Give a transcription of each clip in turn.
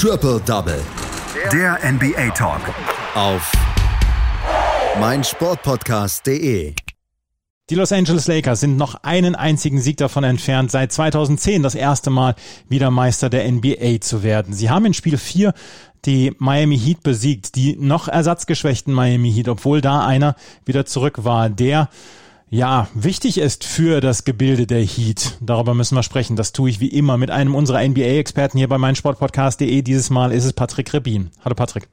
Triple Double. Der NBA Talk. Auf meinsportpodcast.de. Die Los Angeles Lakers sind noch einen einzigen Sieg davon entfernt, seit 2010 das erste Mal wieder Meister der NBA zu werden. Sie haben in Spiel 4 die Miami Heat besiegt, die noch ersatzgeschwächten Miami Heat, obwohl da einer wieder zurück war, der ja, wichtig ist für das Gebilde der Heat. Darüber müssen wir sprechen. Das tue ich wie immer mit einem unserer NBA-Experten hier bei meinsportpodcast.de. Dieses Mal ist es Patrick Rebin. Hallo Patrick.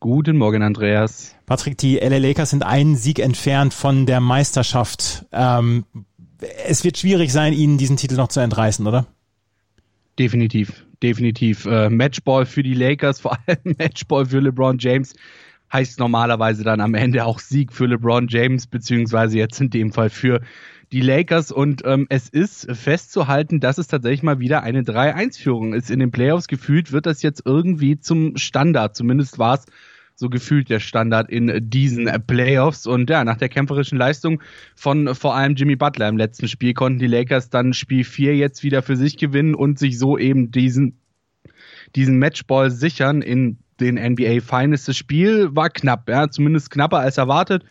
Guten Morgen, Andreas. Patrick, die LA Lakers sind einen Sieg entfernt von der Meisterschaft. Ähm, es wird schwierig sein, ihnen diesen Titel noch zu entreißen, oder? Definitiv, definitiv. Äh, Matchball für die Lakers, vor allem Matchball für LeBron James heißt normalerweise dann am Ende auch Sieg für LeBron James, beziehungsweise jetzt in dem Fall für die Lakers. Und ähm, es ist festzuhalten, dass es tatsächlich mal wieder eine 3-1-Führung ist. In den Playoffs gefühlt wird das jetzt irgendwie zum Standard. Zumindest war es so gefühlt der Standard in diesen Playoffs. Und ja, nach der kämpferischen Leistung von vor allem Jimmy Butler im letzten Spiel konnten die Lakers dann Spiel 4 jetzt wieder für sich gewinnen und sich so eben diesen, diesen Matchball sichern in den NBA Finals. Das Spiel war knapp, ja, zumindest knapper als erwartet.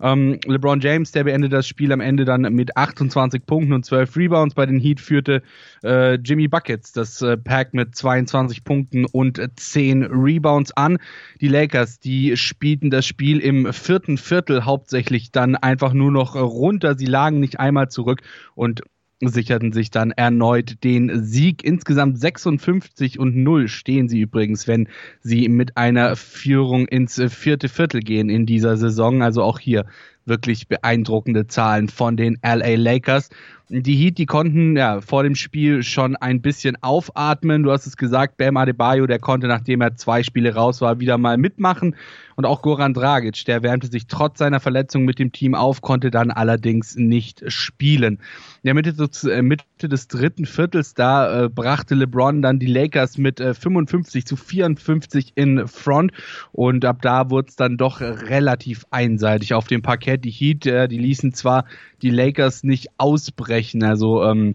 Ähm, LeBron James, der beendet das Spiel am Ende dann mit 28 Punkten und 12 Rebounds. Bei den Heat führte äh, Jimmy Buckets das äh, Pack mit 22 Punkten und 10 Rebounds an. Die Lakers, die spielten das Spiel im vierten Viertel hauptsächlich dann einfach nur noch runter. Sie lagen nicht einmal zurück und sicherten sich dann erneut den Sieg. Insgesamt 56 und 0 stehen sie übrigens, wenn sie mit einer Führung ins vierte Viertel gehen in dieser Saison. Also auch hier wirklich beeindruckende Zahlen von den LA Lakers. Die Heat, die konnten ja vor dem Spiel schon ein bisschen aufatmen. Du hast es gesagt, Bam Adebayo, der konnte, nachdem er zwei Spiele raus war, wieder mal mitmachen. Und auch Goran Dragic, der wärmte sich trotz seiner Verletzung mit dem Team auf, konnte dann allerdings nicht spielen. In der Mitte, des, äh, Mitte des dritten Viertels, da äh, brachte LeBron dann die Lakers mit äh, 55 zu 54 in Front. Und ab da wurde es dann doch relativ einseitig auf dem Parkett. Die Heat, äh, die ließen zwar die Lakers nicht ausbrechen, also ähm,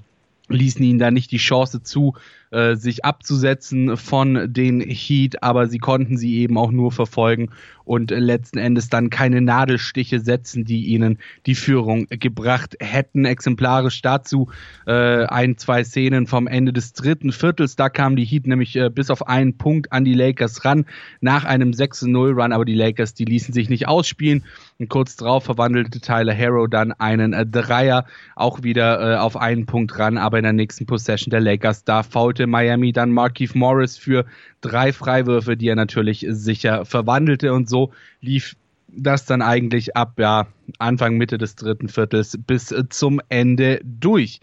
ließen ihnen da nicht die Chance zu, äh, sich abzusetzen von den Heat, aber sie konnten sie eben auch nur verfolgen und letzten Endes dann keine Nadelstiche setzen, die ihnen die Führung gebracht hätten. Exemplarisch dazu äh, ein, zwei Szenen vom Ende des dritten Viertels. Da kamen die Heat nämlich äh, bis auf einen Punkt an die Lakers ran, nach einem 6-0-Run, aber die Lakers, die ließen sich nicht ausspielen. Und kurz darauf verwandelte Tyler Harrow dann einen äh, Dreier, auch wieder äh, auf einen Punkt ran, aber in der nächsten Possession der Lakers, da faulte Miami dann Markeith Morris für drei Freiwürfe, die er natürlich sicher verwandelte. Und so lief das dann eigentlich ab ja, Anfang, Mitte des dritten Viertels bis zum Ende durch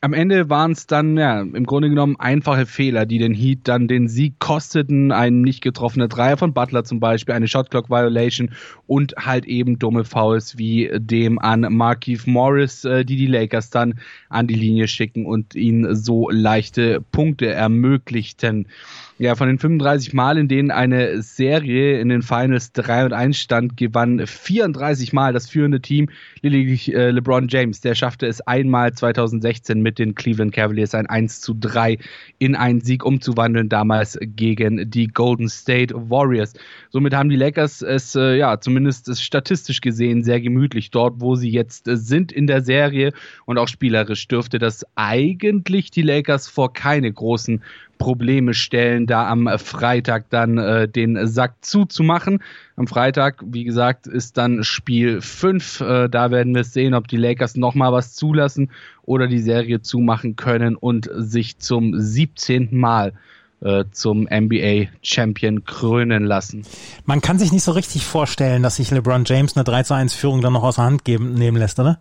am Ende waren es dann ja im Grunde genommen einfache Fehler, die den Heat dann den Sieg kosteten. Ein nicht getroffener Dreier von Butler zum Beispiel, eine Shotclock Violation und halt eben dumme Fouls wie dem an Markeith Morris, äh, die die Lakers dann an die Linie schicken und ihnen so leichte Punkte ermöglichten. Ja, von den 35 Mal, in denen eine Serie in den Finals 3 und 1 stand, gewann 34 Mal das führende Team, lediglich äh, LeBron James. Der schaffte es einmal 2016 mit den Cleveland Cavaliers ein 1 zu 3 in einen Sieg umzuwandeln, damals gegen die Golden State Warriors. Somit haben die Lakers es, äh, ja, zumindest statistisch gesehen sehr gemütlich dort, wo sie jetzt äh, sind in der Serie und auch spielerisch dürfte das eigentlich die Lakers vor keine großen Probleme stellen, da am Freitag dann äh, den Sack zuzumachen. Am Freitag, wie gesagt, ist dann Spiel 5. Äh, da werden wir sehen, ob die Lakers nochmal was zulassen oder die Serie zumachen können und sich zum 17. Mal äh, zum NBA Champion krönen lassen. Man kann sich nicht so richtig vorstellen, dass sich LeBron James eine 3 zu 1 Führung dann noch aus der Hand geben, nehmen lässt, oder?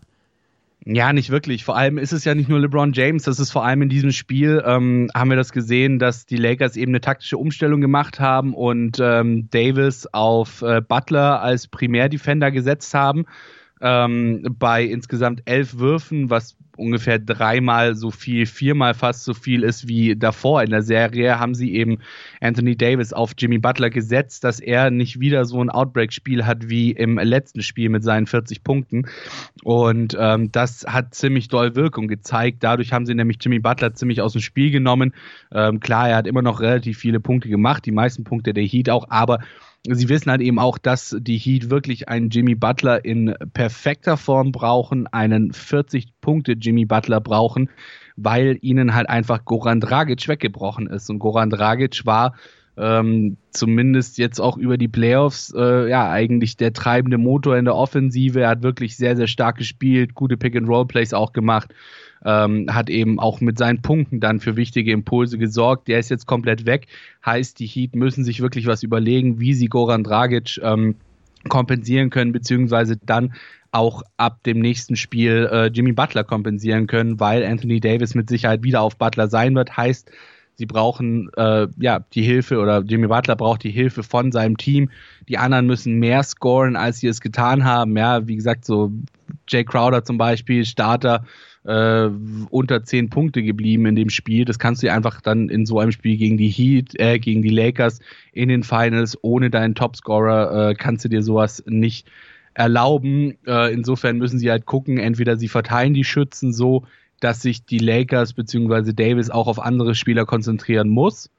Ja, nicht wirklich. Vor allem ist es ja nicht nur LeBron James, das ist vor allem in diesem Spiel, ähm, haben wir das gesehen, dass die Lakers eben eine taktische Umstellung gemacht haben und ähm, Davis auf äh, Butler als Primärdefender gesetzt haben. Ähm, bei insgesamt elf Würfen, was ungefähr dreimal so viel, viermal fast so viel ist wie davor in der Serie, haben sie eben Anthony Davis auf Jimmy Butler gesetzt, dass er nicht wieder so ein Outbreak-Spiel hat wie im letzten Spiel mit seinen 40 Punkten. Und ähm, das hat ziemlich doll Wirkung gezeigt. Dadurch haben sie nämlich Jimmy Butler ziemlich aus dem Spiel genommen. Ähm, klar, er hat immer noch relativ viele Punkte gemacht, die meisten Punkte der Heat auch, aber sie wissen halt eben auch, dass die Heat wirklich einen Jimmy Butler in perfekter Form brauchen, einen 40-Punkte Jimmy Butler brauchen, weil ihnen halt einfach Goran Dragic weggebrochen ist. Und Goran Dragic war ähm, zumindest jetzt auch über die Playoffs äh, ja eigentlich der treibende Motor in der Offensive. Er hat wirklich sehr, sehr stark gespielt, gute Pick-and-Roll-Plays auch gemacht ähm, hat eben auch mit seinen Punkten dann für wichtige Impulse gesorgt. Der ist jetzt komplett weg. Heißt, die Heat müssen sich wirklich was überlegen, wie sie Goran Dragic ähm, kompensieren können, beziehungsweise dann auch ab dem nächsten Spiel äh, Jimmy Butler kompensieren können, weil Anthony Davis mit Sicherheit wieder auf Butler sein wird. Heißt, sie brauchen äh, ja die Hilfe oder Jimmy Butler braucht die Hilfe von seinem Team. Die anderen müssen mehr scoren, als sie es getan haben. Ja, wie gesagt, so Jay Crowder zum Beispiel, Starter, äh, unter zehn Punkte geblieben in dem Spiel. Das kannst du dir einfach dann in so einem Spiel gegen die Heat, äh, gegen die Lakers in den Finals ohne deinen Topscorer äh, kannst du dir sowas nicht erlauben. Äh, insofern müssen sie halt gucken, entweder sie verteilen die Schützen so, dass sich die Lakers bzw. Davis auch auf andere Spieler konzentrieren muss.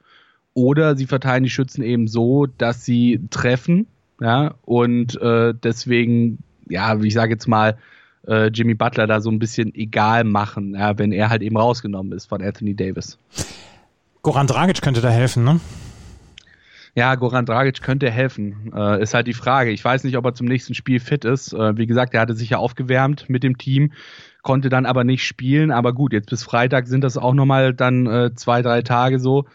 Oder sie verteilen die Schützen eben so, dass sie treffen, ja, und äh, deswegen, ja, wie ich sage jetzt mal, äh, Jimmy Butler da so ein bisschen egal machen, ja, wenn er halt eben rausgenommen ist von Anthony Davis. Goran Dragic könnte da helfen, ne? Ja, Goran Dragic könnte helfen. Äh, ist halt die Frage. Ich weiß nicht, ob er zum nächsten Spiel fit ist. Äh, wie gesagt, er hatte sich ja aufgewärmt mit dem Team, konnte dann aber nicht spielen. Aber gut, jetzt bis Freitag sind das auch nochmal dann äh, zwei, drei Tage so.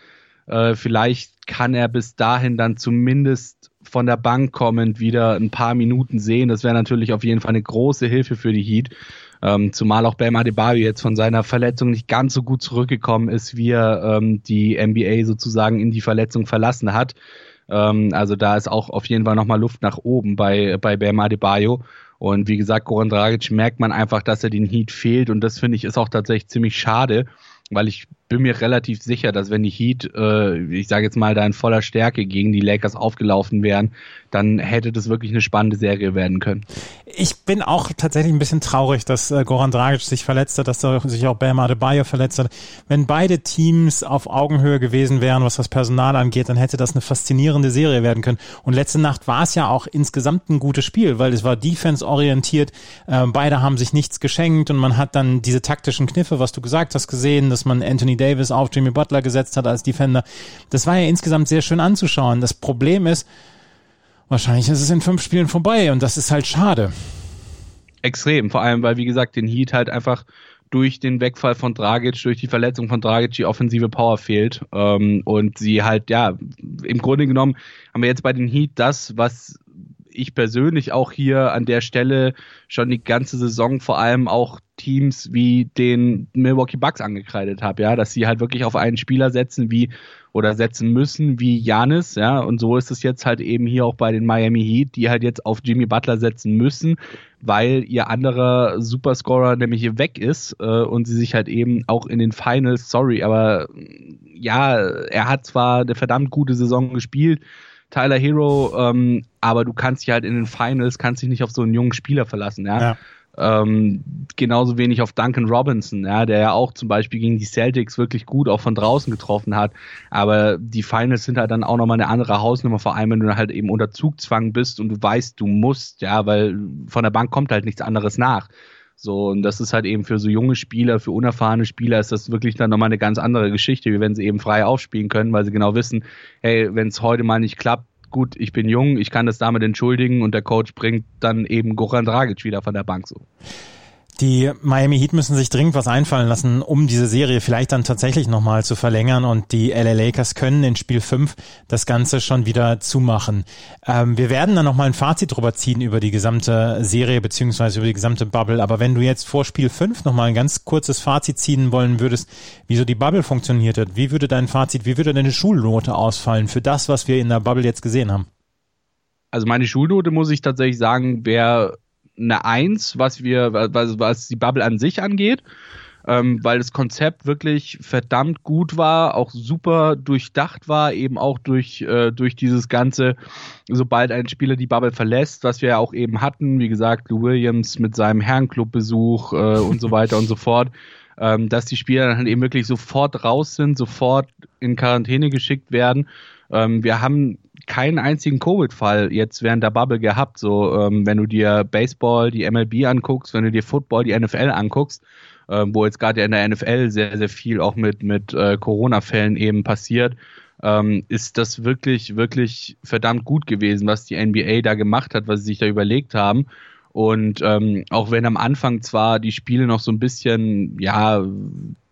Äh, vielleicht kann er bis dahin dann zumindest von der Bank kommend wieder ein paar Minuten sehen. Das wäre natürlich auf jeden Fall eine große Hilfe für die Heat. Ähm, zumal auch Bam Adebayo jetzt von seiner Verletzung nicht ganz so gut zurückgekommen ist, wie er ähm, die NBA sozusagen in die Verletzung verlassen hat. Ähm, also da ist auch auf jeden Fall nochmal Luft nach oben bei, bei Bam Adebayo. Und wie gesagt, Goran Dragic merkt man einfach, dass er den Heat fehlt. Und das finde ich ist auch tatsächlich ziemlich schade, weil ich bin mir relativ sicher, dass wenn die Heat, äh, ich sage jetzt mal, da in voller Stärke gegen die Lakers aufgelaufen wären, dann hätte das wirklich eine spannende Serie werden können. Ich bin auch tatsächlich ein bisschen traurig, dass äh, Goran Dragic sich verletzt hat, dass sich auch Bam Adebayo verletzt hat. Wenn beide Teams auf Augenhöhe gewesen wären, was das Personal angeht, dann hätte das eine faszinierende Serie werden können. Und letzte Nacht war es ja auch insgesamt ein gutes Spiel, weil es war defense-orientiert. Äh, beide haben sich nichts geschenkt und man hat dann diese taktischen Kniffe, was du gesagt hast, gesehen, dass man Anthony Davis auf Jimmy Butler gesetzt hat als Defender. Das war ja insgesamt sehr schön anzuschauen. Das Problem ist, wahrscheinlich ist es in fünf Spielen vorbei und das ist halt schade. Extrem, vor allem, weil wie gesagt, den Heat halt einfach durch den Wegfall von Dragic, durch die Verletzung von Dragic die offensive Power fehlt. Ähm, und sie halt, ja, im Grunde genommen haben wir jetzt bei den Heat das, was ich persönlich auch hier an der Stelle schon die ganze Saison vor allem auch Teams wie den Milwaukee Bucks angekreidet habe, ja, dass sie halt wirklich auf einen Spieler setzen wie oder setzen müssen wie Janis, ja, und so ist es jetzt halt eben hier auch bei den Miami Heat, die halt jetzt auf Jimmy Butler setzen müssen, weil ihr anderer Superscorer nämlich hier weg ist äh, und sie sich halt eben auch in den Finals, sorry, aber ja, er hat zwar eine verdammt gute Saison gespielt, Tyler Hero, ähm, aber du kannst dich halt in den Finals, kannst dich nicht auf so einen jungen Spieler verlassen, ja. ja. Ähm, genauso wenig auf Duncan Robinson, ja, der ja auch zum Beispiel gegen die Celtics wirklich gut auch von draußen getroffen hat. Aber die Finals sind halt dann auch nochmal eine andere Hausnummer, vor allem wenn du halt eben unter Zugzwang bist und du weißt, du musst, ja, weil von der Bank kommt halt nichts anderes nach. So, und das ist halt eben für so junge Spieler, für unerfahrene Spieler ist das wirklich dann nochmal eine ganz andere Geschichte, wie wenn sie eben frei aufspielen können, weil sie genau wissen, hey, wenn es heute mal nicht klappt, gut, ich bin jung, ich kann das damit entschuldigen und der Coach bringt dann eben Goran Dragic wieder von der Bank so. Die Miami Heat müssen sich dringend was einfallen lassen, um diese Serie vielleicht dann tatsächlich nochmal zu verlängern und die LA Lakers können in Spiel 5 das Ganze schon wieder zumachen. Ähm, wir werden dann nochmal ein Fazit drüber ziehen über die gesamte Serie beziehungsweise über die gesamte Bubble, aber wenn du jetzt vor Spiel 5 nochmal ein ganz kurzes Fazit ziehen wollen würdest, wieso die Bubble funktioniert hat, wie würde dein Fazit, wie würde deine Schulnote ausfallen für das, was wir in der Bubble jetzt gesehen haben? Also meine Schulnote muss ich tatsächlich sagen, wäre eine Eins, was wir, was, was die Bubble an sich angeht ähm, weil das Konzept wirklich verdammt gut war, auch super durchdacht war, eben auch durch, äh, durch dieses Ganze, sobald ein Spieler die Bubble verlässt, was wir ja auch eben hatten, wie gesagt, Lou Williams mit seinem Herrenclub-Besuch äh, und so weiter und so fort, ähm, dass die Spieler dann halt eben wirklich sofort raus sind, sofort in Quarantäne geschickt werden. Ähm, wir haben keinen einzigen Covid-Fall jetzt während der Bubble gehabt. So, ähm, wenn du dir Baseball, die MLB anguckst, wenn du dir Football, die NFL anguckst, ähm, wo jetzt gerade in der NFL sehr, sehr viel auch mit, mit äh, Corona-Fällen eben passiert, ähm, ist das wirklich, wirklich verdammt gut gewesen, was die NBA da gemacht hat, was sie sich da überlegt haben. Und ähm, auch wenn am Anfang zwar die Spiele noch so ein bisschen, ja,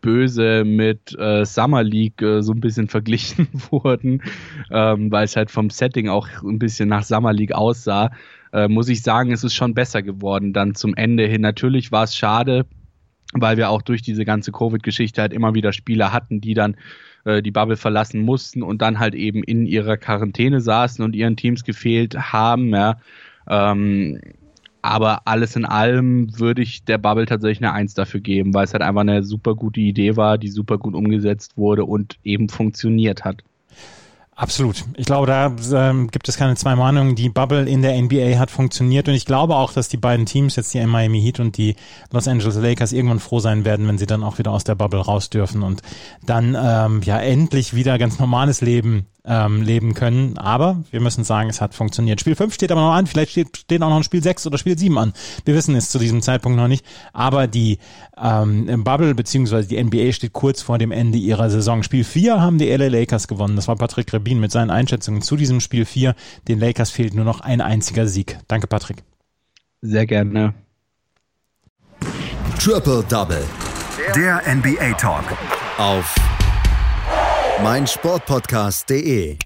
böse mit äh, Summer League äh, so ein bisschen verglichen wurden, ähm, weil es halt vom Setting auch ein bisschen nach Summer League aussah, äh, muss ich sagen, es ist schon besser geworden dann zum Ende hin. Natürlich war es schade, weil wir auch durch diese ganze Covid-Geschichte halt immer wieder Spieler hatten, die dann äh, die Bubble verlassen mussten und dann halt eben in ihrer Quarantäne saßen und ihren Teams gefehlt haben. Ja. Ähm, aber alles in allem würde ich der Bubble tatsächlich eine Eins dafür geben, weil es halt einfach eine super gute Idee war, die super gut umgesetzt wurde und eben funktioniert hat. Absolut. Ich glaube, da ähm, gibt es keine zwei Meinungen. Die Bubble in der NBA hat funktioniert und ich glaube auch, dass die beiden Teams, jetzt die Miami Heat und die Los Angeles Lakers, irgendwann froh sein werden, wenn sie dann auch wieder aus der Bubble raus dürfen und dann ähm, ja endlich wieder ganz normales Leben ähm, leben können. Aber wir müssen sagen, es hat funktioniert. Spiel 5 steht aber noch an, vielleicht steht, steht auch noch ein Spiel 6 oder Spiel 7 an. Wir wissen es zu diesem Zeitpunkt noch nicht. Aber die ähm, Bubble bzw. die NBA steht kurz vor dem Ende ihrer Saison. Spiel 4 haben die LA Lakers gewonnen. Das war Patrick Rebin mit seinen Einschätzungen zu diesem Spiel 4. Den Lakers fehlt nur noch ein einziger Sieg. Danke, Patrick. Sehr gerne. Triple Double. Der NBA Talk. Auf meinsportpodcast.de